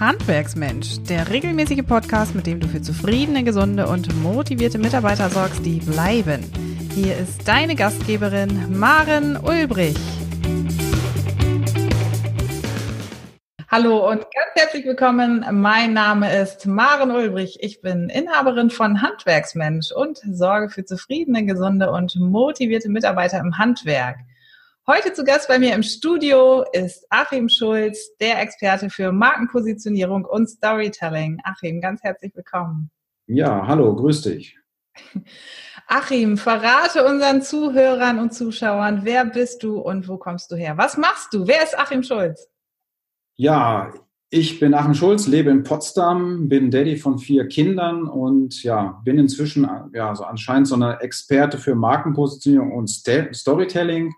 Handwerksmensch, der regelmäßige Podcast, mit dem du für zufriedene, gesunde und motivierte Mitarbeiter sorgst, die bleiben. Hier ist deine Gastgeberin Maren Ulbrich. Hallo und ganz herzlich willkommen. Mein Name ist Maren Ulbrich. Ich bin Inhaberin von Handwerksmensch und sorge für zufriedene, gesunde und motivierte Mitarbeiter im Handwerk. Heute zu Gast bei mir im Studio ist Achim Schulz, der Experte für Markenpositionierung und Storytelling. Achim, ganz herzlich willkommen. Ja, hallo, grüß dich. Achim, verrate unseren Zuhörern und Zuschauern, wer bist du und wo kommst du her? Was machst du? Wer ist Achim Schulz? Ja, ich bin Achim Schulz, lebe in Potsdam, bin Daddy von vier Kindern und ja, bin inzwischen ja so anscheinend so eine Experte für Markenpositionierung und Storytelling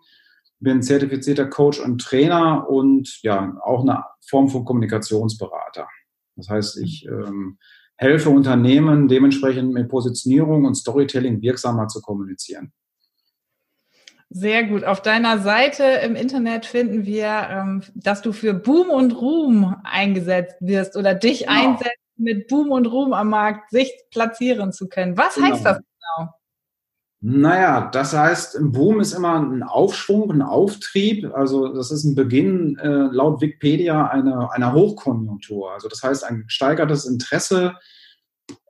bin zertifizierter Coach und Trainer und ja, auch eine Form von Kommunikationsberater. Das heißt, ich ähm, helfe Unternehmen dementsprechend mit Positionierung und Storytelling wirksamer zu kommunizieren. Sehr gut. Auf deiner Seite im Internet finden wir, ähm, dass du für Boom und Ruhm eingesetzt wirst oder dich genau. einsetzt, mit Boom und Ruhm am Markt sich platzieren zu können. Was genau. heißt das genau? Naja, das heißt, ein Boom ist immer ein Aufschwung, ein Auftrieb. Also das ist ein Beginn äh, laut Wikipedia einer, einer Hochkonjunktur. Also das heißt, ein gesteigertes Interesse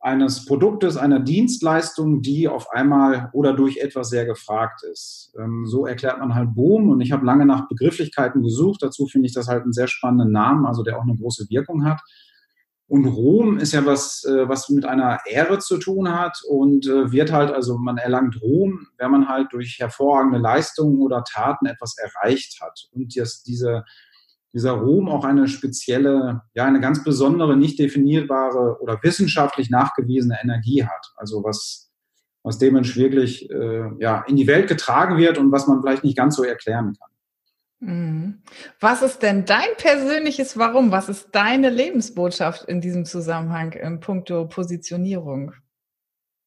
eines Produktes, einer Dienstleistung, die auf einmal oder durch etwas sehr gefragt ist. Ähm, so erklärt man halt Boom. Und ich habe lange nach Begrifflichkeiten gesucht. Dazu finde ich das halt einen sehr spannenden Namen, also der auch eine große Wirkung hat. Und Ruhm ist ja was, äh, was mit einer Ehre zu tun hat und äh, wird halt, also man erlangt Ruhm, wenn man halt durch hervorragende Leistungen oder Taten etwas erreicht hat. Und das, diese, dieser Ruhm auch eine spezielle, ja, eine ganz besondere, nicht definierbare oder wissenschaftlich nachgewiesene Energie hat. Also was, was dementsprechend wirklich äh, ja, in die Welt getragen wird und was man vielleicht nicht ganz so erklären kann. Mhm. Was ist denn dein persönliches Warum? Was ist deine Lebensbotschaft in diesem Zusammenhang in puncto Positionierung?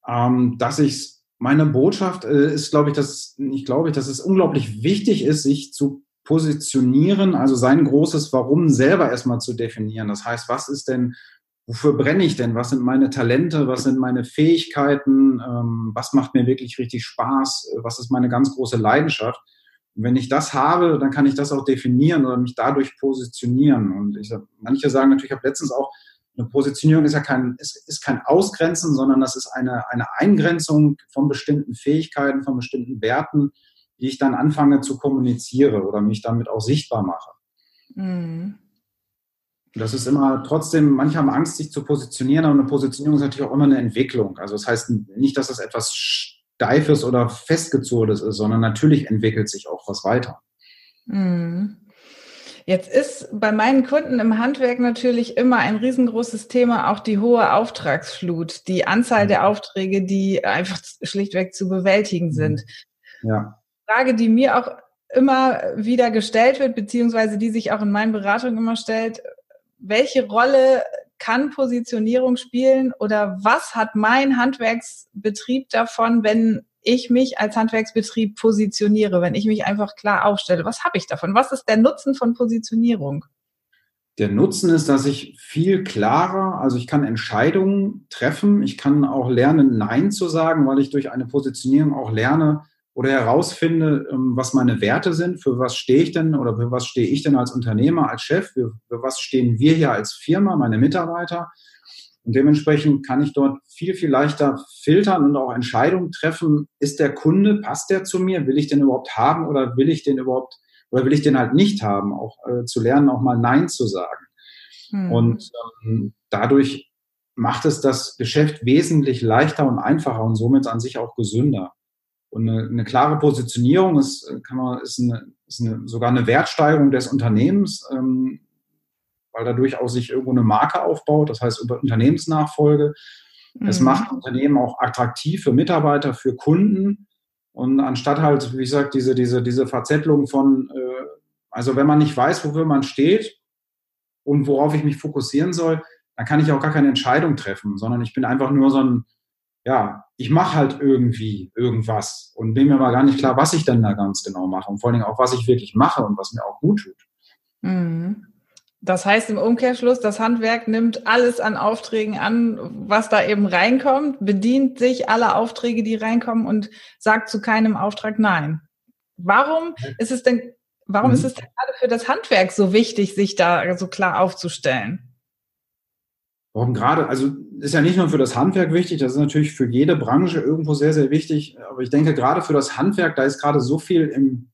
Ähm, dass ich meine Botschaft äh, ist, glaube ich, dass ich glaube, dass es unglaublich wichtig ist, sich zu positionieren, also sein großes Warum selber erstmal zu definieren. Das heißt, was ist denn, wofür brenne ich denn? Was sind meine Talente? Was sind meine Fähigkeiten? Ähm, was macht mir wirklich richtig Spaß? Was ist meine ganz große Leidenschaft? Und wenn ich das habe, dann kann ich das auch definieren oder mich dadurch positionieren. Und ich, manche sagen natürlich, ich habe letztens auch, eine Positionierung ist ja kein, ist, ist kein Ausgrenzen, sondern das ist eine, eine Eingrenzung von bestimmten Fähigkeiten, von bestimmten Werten, die ich dann anfange zu kommunizieren oder mich damit auch sichtbar mache. Mhm. Das ist immer trotzdem, manche haben Angst, sich zu positionieren, aber eine Positionierung ist natürlich auch immer eine Entwicklung. Also das heißt nicht, dass das etwas steifes oder festgezogenes ist, sondern natürlich entwickelt sich auch was weiter. Mhm. Jetzt ist bei meinen Kunden im Handwerk natürlich immer ein riesengroßes Thema auch die hohe Auftragsflut, die Anzahl der mhm. Aufträge, die einfach schlichtweg zu bewältigen mhm. sind. Ja. Frage, die mir auch immer wieder gestellt wird, beziehungsweise die sich auch in meinen Beratungen immer stellt, welche Rolle kann Positionierung spielen oder was hat mein Handwerksbetrieb davon, wenn ich mich als Handwerksbetrieb positioniere, wenn ich mich einfach klar aufstelle? Was habe ich davon? Was ist der Nutzen von Positionierung? Der Nutzen ist, dass ich viel klarer, also ich kann Entscheidungen treffen, ich kann auch lernen, Nein zu sagen, weil ich durch eine Positionierung auch lerne, oder herausfinde, ähm, was meine Werte sind, für was stehe ich denn oder für was stehe ich denn als Unternehmer, als Chef, für, für was stehen wir hier als Firma, meine Mitarbeiter. Und dementsprechend kann ich dort viel, viel leichter filtern und auch Entscheidungen treffen. Ist der Kunde, passt der zu mir? Will ich den überhaupt haben oder will ich den überhaupt, oder will ich den halt nicht haben? Auch äh, zu lernen, auch mal Nein zu sagen. Hm. Und ähm, dadurch macht es das Geschäft wesentlich leichter und einfacher und somit an sich auch gesünder. Und eine, eine klare Positionierung ist, kann man, ist, eine, ist eine, sogar eine Wertsteigerung des Unternehmens, ähm, weil dadurch auch sich irgendwo eine Marke aufbaut, das heißt über Unternehmensnachfolge. Mhm. Es macht Unternehmen auch attraktiv für Mitarbeiter, für Kunden. Und anstatt halt, wie gesagt, diese, diese, diese Verzettelung von, äh, also wenn man nicht weiß, wofür man steht und worauf ich mich fokussieren soll, dann kann ich auch gar keine Entscheidung treffen, sondern ich bin einfach nur so ein, ja, ich mache halt irgendwie irgendwas und bin mir mal gar nicht klar, was ich denn da ganz genau mache und vor allen Dingen auch, was ich wirklich mache und was mir auch gut tut. Mhm. Das heißt im Umkehrschluss, das Handwerk nimmt alles an Aufträgen an, was da eben reinkommt, bedient sich aller Aufträge, die reinkommen und sagt zu keinem Auftrag Nein. Warum ist es denn, warum mhm. ist es denn gerade für das Handwerk so wichtig, sich da so klar aufzustellen? Warum gerade, also ist ja nicht nur für das Handwerk wichtig, das ist natürlich für jede Branche irgendwo sehr, sehr wichtig. Aber ich denke, gerade für das Handwerk, da ist gerade so viel im,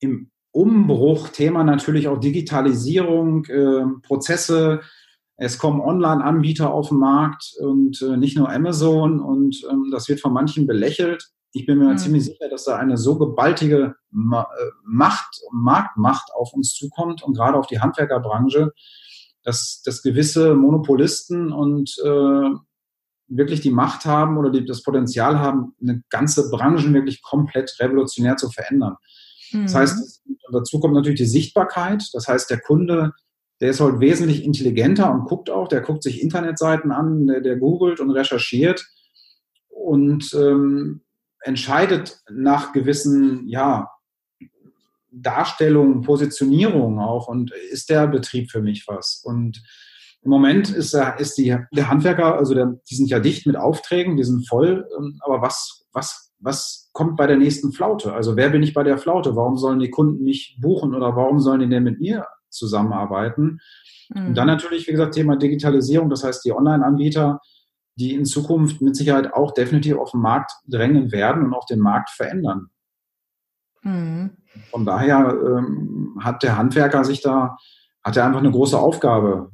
im Umbruch, Thema natürlich auch Digitalisierung, äh, Prozesse. Es kommen Online-Anbieter auf den Markt und äh, nicht nur Amazon und ähm, das wird von manchen belächelt. Ich bin mir mhm. ziemlich sicher, dass da eine so gewaltige Ma äh, Macht, Marktmacht auf uns zukommt und gerade auf die Handwerkerbranche, dass, dass gewisse Monopolisten und äh, wirklich die Macht haben oder die, das Potenzial haben, eine ganze Branche wirklich komplett revolutionär zu verändern. Mhm. Das heißt, dazu kommt natürlich die Sichtbarkeit. Das heißt, der Kunde, der ist heute wesentlich intelligenter und guckt auch, der guckt sich Internetseiten an, der, der googelt und recherchiert und ähm, entscheidet nach gewissen, ja, Darstellungen, Positionierungen auch und ist der Betrieb für mich was? Und im Moment ist, ist die, der Handwerker, also der, die sind ja dicht mit Aufträgen, die sind voll, ähm, aber was, was, was kommt bei der nächsten Flaute? Also wer bin ich bei der Flaute? Warum sollen die Kunden nicht buchen oder warum sollen die denn mit mir zusammenarbeiten? Mhm. Und dann mhm. natürlich, wie gesagt, Thema Digitalisierung, das heißt die Online-Anbieter, die in Zukunft mit Sicherheit auch definitiv auf den Markt drängen werden und auch den Markt verändern. Mhm. Von daher ähm, hat der Handwerker sich da, hat er einfach eine große Aufgabe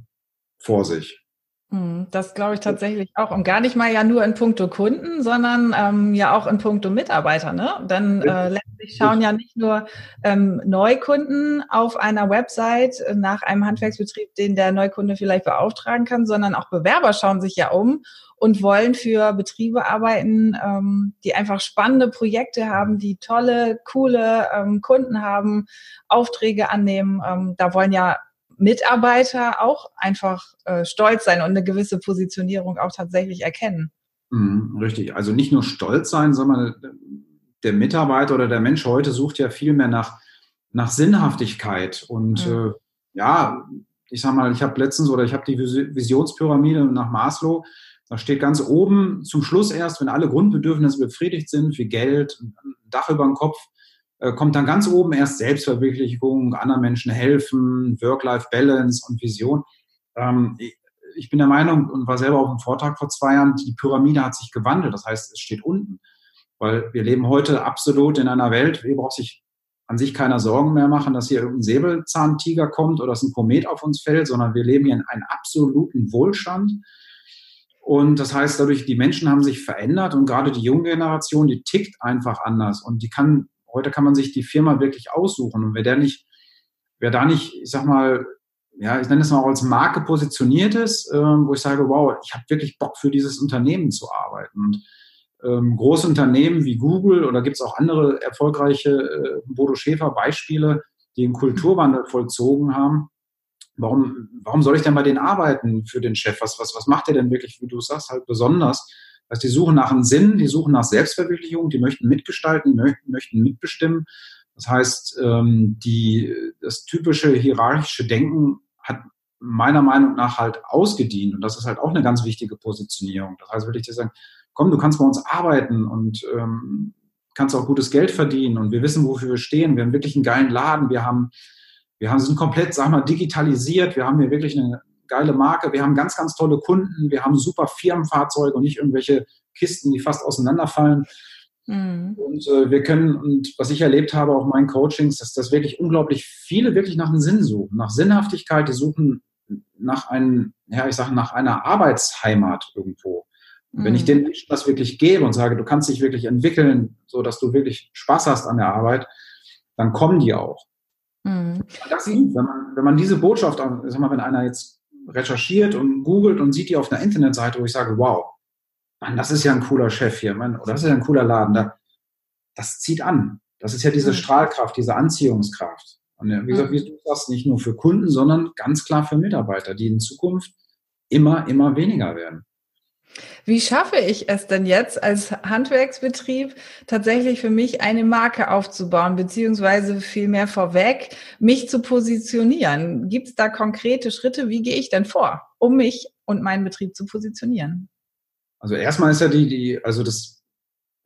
vor sich. Hm, das glaube ich tatsächlich auch. Und gar nicht mal ja nur in puncto Kunden, sondern ähm, ja auch in puncto Mitarbeiter. Ne? Denn äh, letztlich schauen ja nicht nur ähm, Neukunden auf einer Website nach einem Handwerksbetrieb, den der Neukunde vielleicht beauftragen kann, sondern auch Bewerber schauen sich ja um und wollen für Betriebe arbeiten, ähm, die einfach spannende Projekte haben, die tolle, coole ähm, Kunden haben, Aufträge annehmen. Ähm, da wollen ja Mitarbeiter auch einfach äh, stolz sein und eine gewisse Positionierung auch tatsächlich erkennen. Mhm, richtig. Also nicht nur stolz sein, sondern der Mitarbeiter oder der Mensch heute sucht ja viel mehr nach, nach Sinnhaftigkeit. Und mhm. äh, ja, ich sag mal, ich habe letztens oder ich habe die Visionspyramide nach Maslow. Da steht ganz oben zum Schluss erst, wenn alle Grundbedürfnisse befriedigt sind, wie Geld, ein Dach über dem Kopf, äh, kommt dann ganz oben erst Selbstverwirklichung, anderen Menschen helfen, Work-Life-Balance und Vision. Ähm, ich bin der Meinung und war selber auf einem Vortrag vor zwei Jahren, die Pyramide hat sich gewandelt. Das heißt, es steht unten. Weil wir leben heute absolut in einer Welt, hier braucht sich an sich keiner Sorgen mehr machen, dass hier irgendein Säbelzahntiger kommt oder dass ein Komet auf uns fällt, sondern wir leben hier in einem absoluten Wohlstand. Und das heißt, dadurch, die Menschen haben sich verändert und gerade die junge Generation, die tickt einfach anders und die kann Heute kann man sich die Firma wirklich aussuchen. Und wer der nicht, wer da nicht, ich sag mal, ja, ich nenne es mal auch als Marke positioniert ist, äh, wo ich sage, wow, ich habe wirklich Bock für dieses Unternehmen zu arbeiten. Und ähm, große Unternehmen wie Google oder gibt es auch andere erfolgreiche äh, Bodo Schäfer Beispiele, die einen Kulturwandel vollzogen haben. Warum, warum soll ich denn bei denen arbeiten für den Chef? Was, was, was macht der denn wirklich, wie du sagst, halt besonders? Also die suchen nach einem Sinn, die suchen nach Selbstverwirklichung, die möchten mitgestalten, die möchten, möchten mitbestimmen. Das heißt, ähm, die, das typische hierarchische Denken hat meiner Meinung nach halt ausgedient. Und das ist halt auch eine ganz wichtige Positionierung. Das heißt, würde ich dir sagen, komm, du kannst bei uns arbeiten und ähm, kannst auch gutes Geld verdienen. Und wir wissen, wofür wir stehen. Wir haben wirklich einen geilen Laden. Wir haben, wir haben, sind komplett, sag mal, digitalisiert. Wir haben hier wirklich eine, geile Marke, wir haben ganz, ganz tolle Kunden, wir haben super Firmenfahrzeuge und nicht irgendwelche Kisten, die fast auseinanderfallen. Mhm. Und äh, wir können, und was ich erlebt habe, auch in meinen Coachings, dass das wirklich unglaublich viele wirklich nach einem Sinn suchen, nach Sinnhaftigkeit, die suchen nach einem, ja, ich sage, nach einer Arbeitsheimat irgendwo. Mhm. Wenn ich mhm. den Menschen das wirklich gebe und sage, du kannst dich wirklich entwickeln, so dass du wirklich Spaß hast an der Arbeit, dann kommen die auch. Mhm. Das, wenn, man, wenn man diese Botschaft, sag mal, wenn einer jetzt recherchiert und googelt und sieht die auf einer Internetseite, wo ich sage, wow, Mann, das ist ja ein cooler Chef hier, Mann, oder das ist ja ein cooler Laden. Da, das zieht an. Das ist ja diese mhm. Strahlkraft, diese Anziehungskraft. Und wie gesagt, wie du sagst, nicht nur für Kunden, sondern ganz klar für Mitarbeiter, die in Zukunft immer, immer weniger werden. Wie schaffe ich es denn jetzt als Handwerksbetrieb tatsächlich für mich eine Marke aufzubauen, beziehungsweise vielmehr vorweg, mich zu positionieren? Gibt es da konkrete Schritte? Wie gehe ich denn vor, um mich und meinen Betrieb zu positionieren? Also erstmal ist ja die, die, also das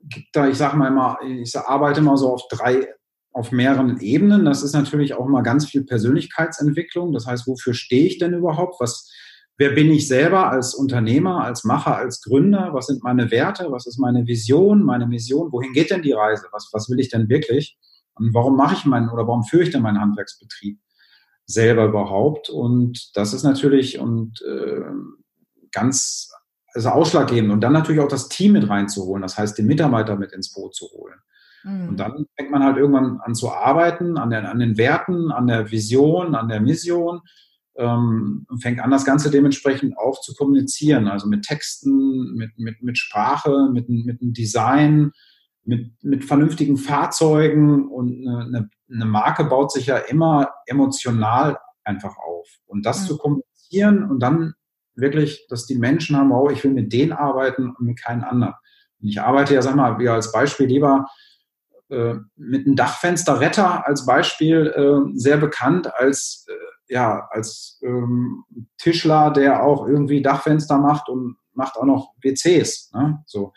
gibt da, ich sage mal immer, ich arbeite mal so auf drei, auf mehreren Ebenen. Das ist natürlich auch immer ganz viel Persönlichkeitsentwicklung. Das heißt, wofür stehe ich denn überhaupt? Was, wer bin ich selber als Unternehmer, als Macher, als Gründer? Was sind meine Werte? Was ist meine Vision, meine Mission? Wohin geht denn die Reise? Was, was will ich denn wirklich? Und warum mache ich meinen oder warum führe ich denn meinen Handwerksbetrieb selber überhaupt? Und das ist natürlich und äh, ganz also ausschlaggebend. Und dann natürlich auch das Team mit reinzuholen, das heißt, den Mitarbeiter mit ins Boot zu holen. Mhm. Und dann fängt man halt irgendwann an zu arbeiten, an, den, an den Werten, an der Vision, an der Mission ähm, und fängt an, das Ganze dementsprechend auch zu kommunizieren, also mit Texten, mit, mit, mit Sprache, mit, mit einem Design, mit, mit vernünftigen Fahrzeugen und eine, eine Marke baut sich ja immer emotional einfach auf. Und das mhm. zu kommunizieren und dann wirklich, dass die Menschen haben, wow, ich will mit denen arbeiten und mit keinen anderen. Und ich arbeite ja, sag mal, wie als Beispiel lieber äh, mit einem Dachfensterretter als Beispiel äh, sehr bekannt als äh, ja als ähm, Tischler, der auch irgendwie Dachfenster macht und macht auch noch WCs. Ne? So.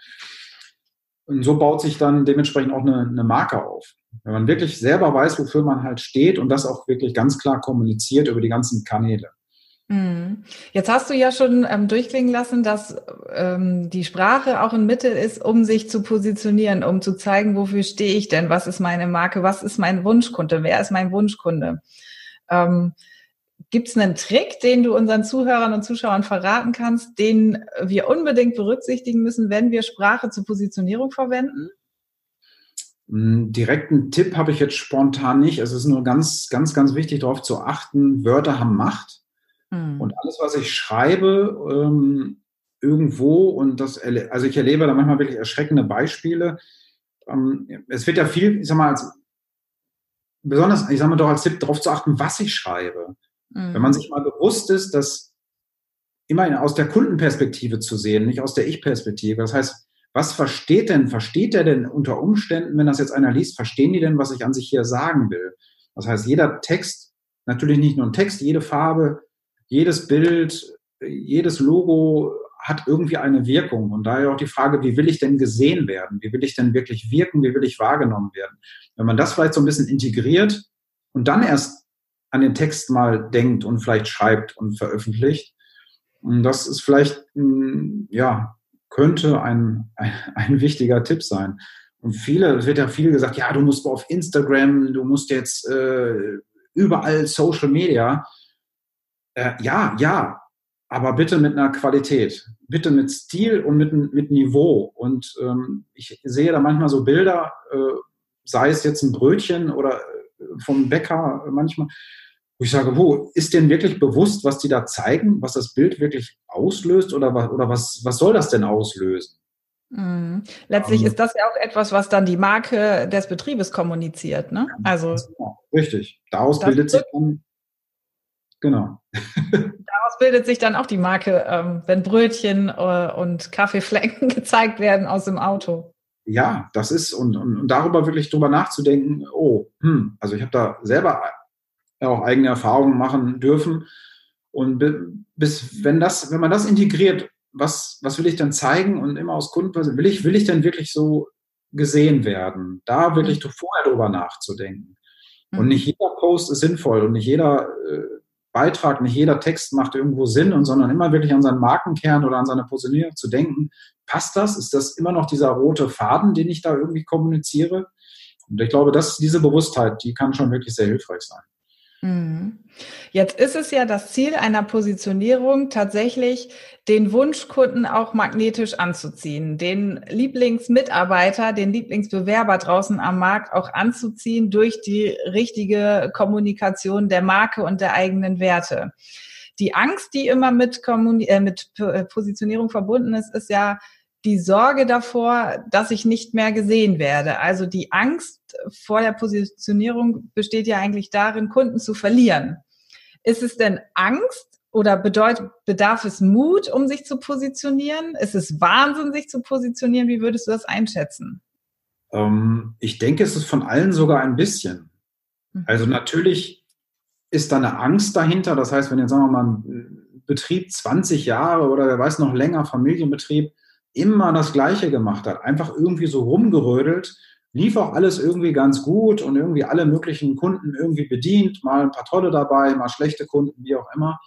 Und so baut sich dann dementsprechend auch eine, eine Marke auf. Wenn man wirklich selber weiß, wofür man halt steht und das auch wirklich ganz klar kommuniziert über die ganzen Kanäle. Mhm. Jetzt hast du ja schon ähm, durchklingen lassen, dass ähm, die Sprache auch ein Mittel ist, um sich zu positionieren, um zu zeigen, wofür stehe ich denn, was ist meine Marke, was ist mein Wunschkunde, wer ist mein Wunschkunde. Ähm, Gibt es einen Trick, den du unseren Zuhörern und Zuschauern verraten kannst, den wir unbedingt berücksichtigen müssen, wenn wir Sprache zur Positionierung verwenden? Hm, direkten Tipp habe ich jetzt spontan nicht. Es ist nur ganz, ganz, ganz wichtig, darauf zu achten, Wörter haben Macht. Mhm. Und alles, was ich schreibe, ähm, irgendwo, und das, also ich erlebe da manchmal wirklich erschreckende Beispiele. Ähm, es wird ja viel, ich sag mal, als, besonders, ich sag mal doch als Tipp, darauf zu achten, was ich schreibe. Mhm. Wenn man sich mal bewusst ist, dass immer aus der Kundenperspektive zu sehen, nicht aus der Ich-Perspektive. Das heißt, was versteht denn, versteht er denn unter Umständen, wenn das jetzt einer liest, verstehen die denn, was ich an sich hier sagen will? Das heißt, jeder Text, natürlich nicht nur ein Text, jede Farbe, jedes Bild, jedes Logo hat irgendwie eine Wirkung. Und daher auch die Frage, wie will ich denn gesehen werden? Wie will ich denn wirklich wirken? Wie will ich wahrgenommen werden? Wenn man das vielleicht so ein bisschen integriert und dann erst an den Text mal denkt und vielleicht schreibt und veröffentlicht, und das ist vielleicht, hm, ja, könnte ein, ein, wichtiger Tipp sein. Und viele, es wird ja viel gesagt, ja, du musst auf Instagram, du musst jetzt äh, überall Social Media. Äh, ja, ja, aber bitte mit einer Qualität, bitte mit Stil und mit, mit Niveau. Und ähm, ich sehe da manchmal so Bilder, äh, sei es jetzt ein Brötchen oder äh, vom Bäcker manchmal, wo ich sage, wo ist denn wirklich bewusst, was die da zeigen, was das Bild wirklich auslöst oder, oder was, was soll das denn auslösen? Mhm. Letztlich um, ähm. ist das ja auch etwas, was dann die Marke des Betriebes kommuniziert, ne? Also richtig. Daraus bildet sich dann Genau. Daraus bildet sich dann auch die Marke, ähm, wenn Brötchen äh, und Kaffeeflecken gezeigt werden aus dem Auto. Ja, das ist, und, und, und darüber wirklich drüber nachzudenken, oh, hm, also ich habe da selber auch eigene Erfahrungen machen dürfen. Und bis, wenn das, wenn man das integriert, was, was will ich dann zeigen und immer aus Kunden, will ich, will ich denn wirklich so gesehen werden? Da wirklich mhm. vorher drüber nachzudenken. Und mhm. nicht jeder Post ist sinnvoll und nicht jeder äh, Beitrag, nicht jeder Text macht irgendwo Sinn und sondern immer wirklich an seinen Markenkern oder an seine Positionierung zu denken. Passt das? Ist das immer noch dieser rote Faden, den ich da irgendwie kommuniziere? Und ich glaube, dass diese Bewusstheit, die kann schon wirklich sehr hilfreich sein. Mhm. Jetzt ist es ja das Ziel einer Positionierung, tatsächlich den Wunschkunden auch magnetisch anzuziehen, den Lieblingsmitarbeiter, den Lieblingsbewerber draußen am Markt auch anzuziehen durch die richtige Kommunikation der Marke und der eigenen Werte. Die Angst, die immer mit, Kommuni äh, mit Positionierung verbunden ist, ist ja, die Sorge davor, dass ich nicht mehr gesehen werde. Also die Angst vor der Positionierung besteht ja eigentlich darin, Kunden zu verlieren. Ist es denn Angst oder bedeutet, bedarf es Mut, um sich zu positionieren? Ist es Wahnsinn, sich zu positionieren? Wie würdest du das einschätzen? Ähm, ich denke, es ist von allen sogar ein bisschen. Mhm. Also natürlich ist da eine Angst dahinter. Das heißt, wenn jetzt sagen wir mal ein Betrieb 20 Jahre oder wer weiß noch länger, Familienbetrieb, immer das Gleiche gemacht hat, einfach irgendwie so rumgerödelt, lief auch alles irgendwie ganz gut und irgendwie alle möglichen Kunden irgendwie bedient, mal ein paar tolle dabei, mal schlechte Kunden, wie auch immer.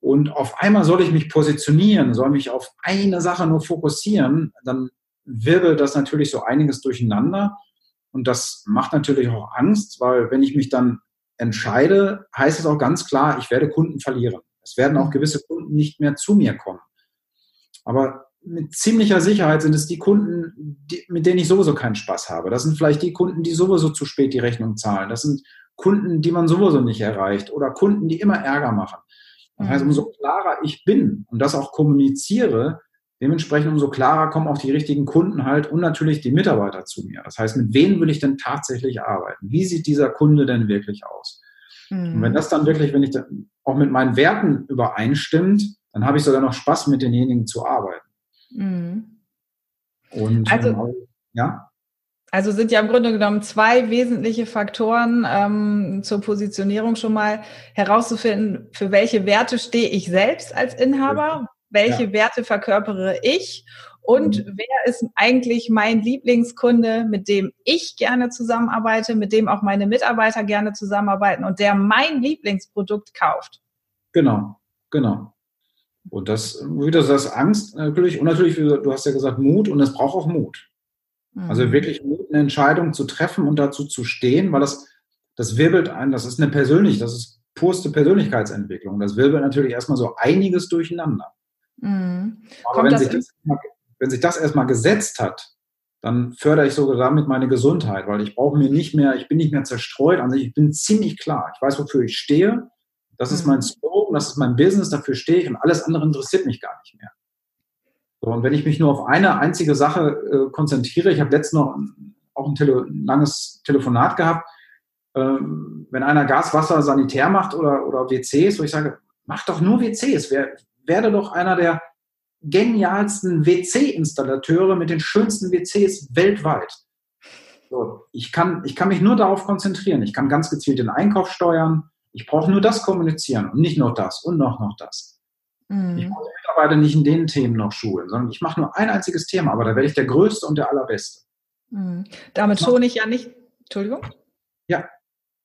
Und auf einmal soll ich mich positionieren, soll mich auf eine Sache nur fokussieren, dann wirbelt das natürlich so einiges durcheinander. Und das macht natürlich auch Angst, weil wenn ich mich dann entscheide, heißt es auch ganz klar, ich werde Kunden verlieren. Es werden auch gewisse Kunden nicht mehr zu mir kommen. Aber mit ziemlicher Sicherheit sind es die Kunden, die, mit denen ich sowieso keinen Spaß habe. Das sind vielleicht die Kunden, die sowieso zu spät die Rechnung zahlen. Das sind Kunden, die man sowieso nicht erreicht oder Kunden, die immer Ärger machen. Das heißt, umso mhm. klarer ich bin und das auch kommuniziere, dementsprechend umso klarer kommen auch die richtigen Kunden halt und natürlich die Mitarbeiter zu mir. Das heißt, mit wem will ich denn tatsächlich arbeiten? Wie sieht dieser Kunde denn wirklich aus? Mhm. Und wenn mhm. das dann wirklich, wenn ich auch mit meinen Werten übereinstimmt, dann habe ich sogar noch Spaß, mit denjenigen zu arbeiten. Mhm. Und also, ähm, ja. Also sind ja im Grunde genommen zwei wesentliche Faktoren ähm, zur Positionierung schon mal herauszufinden, für welche Werte stehe ich selbst als Inhaber, welche ja. Werte verkörpere ich und mhm. wer ist eigentlich mein Lieblingskunde, mit dem ich gerne zusammenarbeite, mit dem auch meine Mitarbeiter gerne zusammenarbeiten und der mein Lieblingsprodukt kauft. Genau, genau. Und das, wie du sagst, Angst natürlich und natürlich, du hast ja gesagt, Mut und es braucht auch Mut. Also mhm. wirklich Mut, eine Entscheidung zu treffen und dazu zu stehen, weil das, das wirbelt ein, das ist eine persönlich, das ist purste Persönlichkeitsentwicklung. Das wirbelt natürlich erstmal so einiges durcheinander. Mhm. Aber wenn, sich das, wenn sich das erstmal gesetzt hat, dann fördere ich sogar damit meine Gesundheit, weil ich brauche mir nicht mehr, ich bin nicht mehr zerstreut, also ich bin ziemlich klar, ich weiß, wofür ich stehe, das ist mein mhm. Slogan, das ist mein Business, dafür stehe ich und alles andere interessiert mich gar nicht mehr. So, und wenn ich mich nur auf eine einzige Sache äh, konzentriere, ich habe letztens noch auch ein, Tele langes Telefonat gehabt, ähm, wenn einer Gas, Wasser, Sanitär macht oder, oder WCs, wo ich sage, mach doch nur WCs, wer, werde doch einer der genialsten WC-Installateure mit den schönsten WCs weltweit. So, ich, kann, ich kann mich nur darauf konzentrieren. Ich kann ganz gezielt den Einkauf steuern. Ich brauche nur das kommunizieren und nicht noch das und noch noch das. Mhm. Ich muss Mitarbeiter nicht in den Themen noch schulen, sondern ich mache nur ein einziges Thema, aber da werde ich der Größte und der Allerbeste. Mhm. Damit schone ich ja nicht, Entschuldigung? Ja.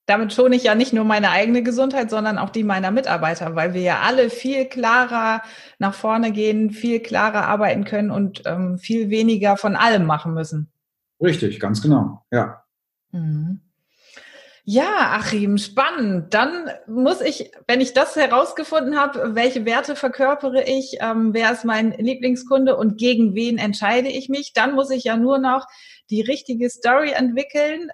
Damit schone ich ja nicht nur meine eigene Gesundheit, sondern auch die meiner Mitarbeiter, weil wir ja alle viel klarer nach vorne gehen, viel klarer arbeiten können und ähm, viel weniger von allem machen müssen. Richtig, ganz genau, ja. Mhm. Ja, Achim, spannend. Dann muss ich, wenn ich das herausgefunden habe, welche Werte verkörpere ich, ähm, wer ist mein Lieblingskunde und gegen wen entscheide ich mich, dann muss ich ja nur noch die richtige Story entwickeln,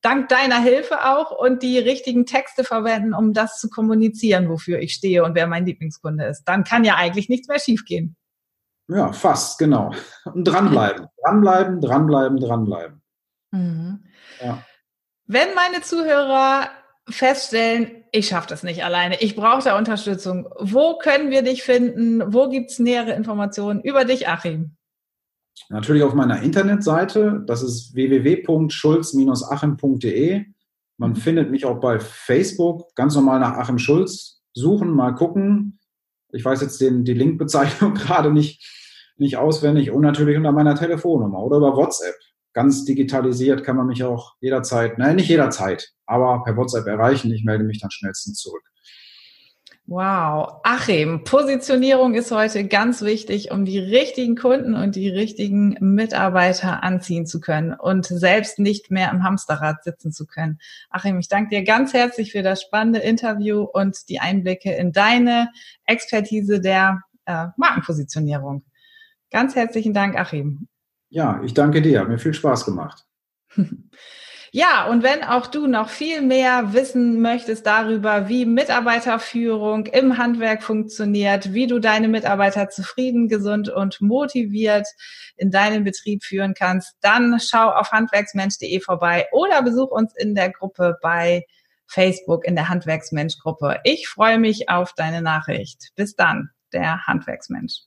dank deiner Hilfe auch und die richtigen Texte verwenden, um das zu kommunizieren, wofür ich stehe und wer mein Lieblingskunde ist. Dann kann ja eigentlich nichts mehr schiefgehen. Ja, fast, genau. Und dranbleiben, dranbleiben, dranbleiben, dranbleiben. Mhm. Ja. Wenn meine Zuhörer feststellen, ich schaffe das nicht alleine, ich brauche da Unterstützung, wo können wir dich finden? Wo gibt es nähere Informationen über dich, Achim? Natürlich auf meiner Internetseite, das ist www.schulz-achim.de. Man findet mich auch bei Facebook, ganz normal nach Achim Schulz suchen, mal gucken. Ich weiß jetzt den, die Linkbezeichnung gerade nicht, nicht auswendig und natürlich unter meiner Telefonnummer oder über WhatsApp ganz digitalisiert kann man mich auch jederzeit, nein, nicht jederzeit, aber per WhatsApp erreichen. Ich melde mich dann schnellstens zurück. Wow. Achim, Positionierung ist heute ganz wichtig, um die richtigen Kunden und die richtigen Mitarbeiter anziehen zu können und selbst nicht mehr im Hamsterrad sitzen zu können. Achim, ich danke dir ganz herzlich für das spannende Interview und die Einblicke in deine Expertise der äh, Markenpositionierung. Ganz herzlichen Dank, Achim. Ja, ich danke dir. Hat mir viel Spaß gemacht. Ja, und wenn auch du noch viel mehr wissen möchtest darüber, wie Mitarbeiterführung im Handwerk funktioniert, wie du deine Mitarbeiter zufrieden, gesund und motiviert in deinen Betrieb führen kannst, dann schau auf handwerksmensch.de vorbei oder besuch uns in der Gruppe bei Facebook in der Handwerksmensch-Gruppe. Ich freue mich auf deine Nachricht. Bis dann, der Handwerksmensch.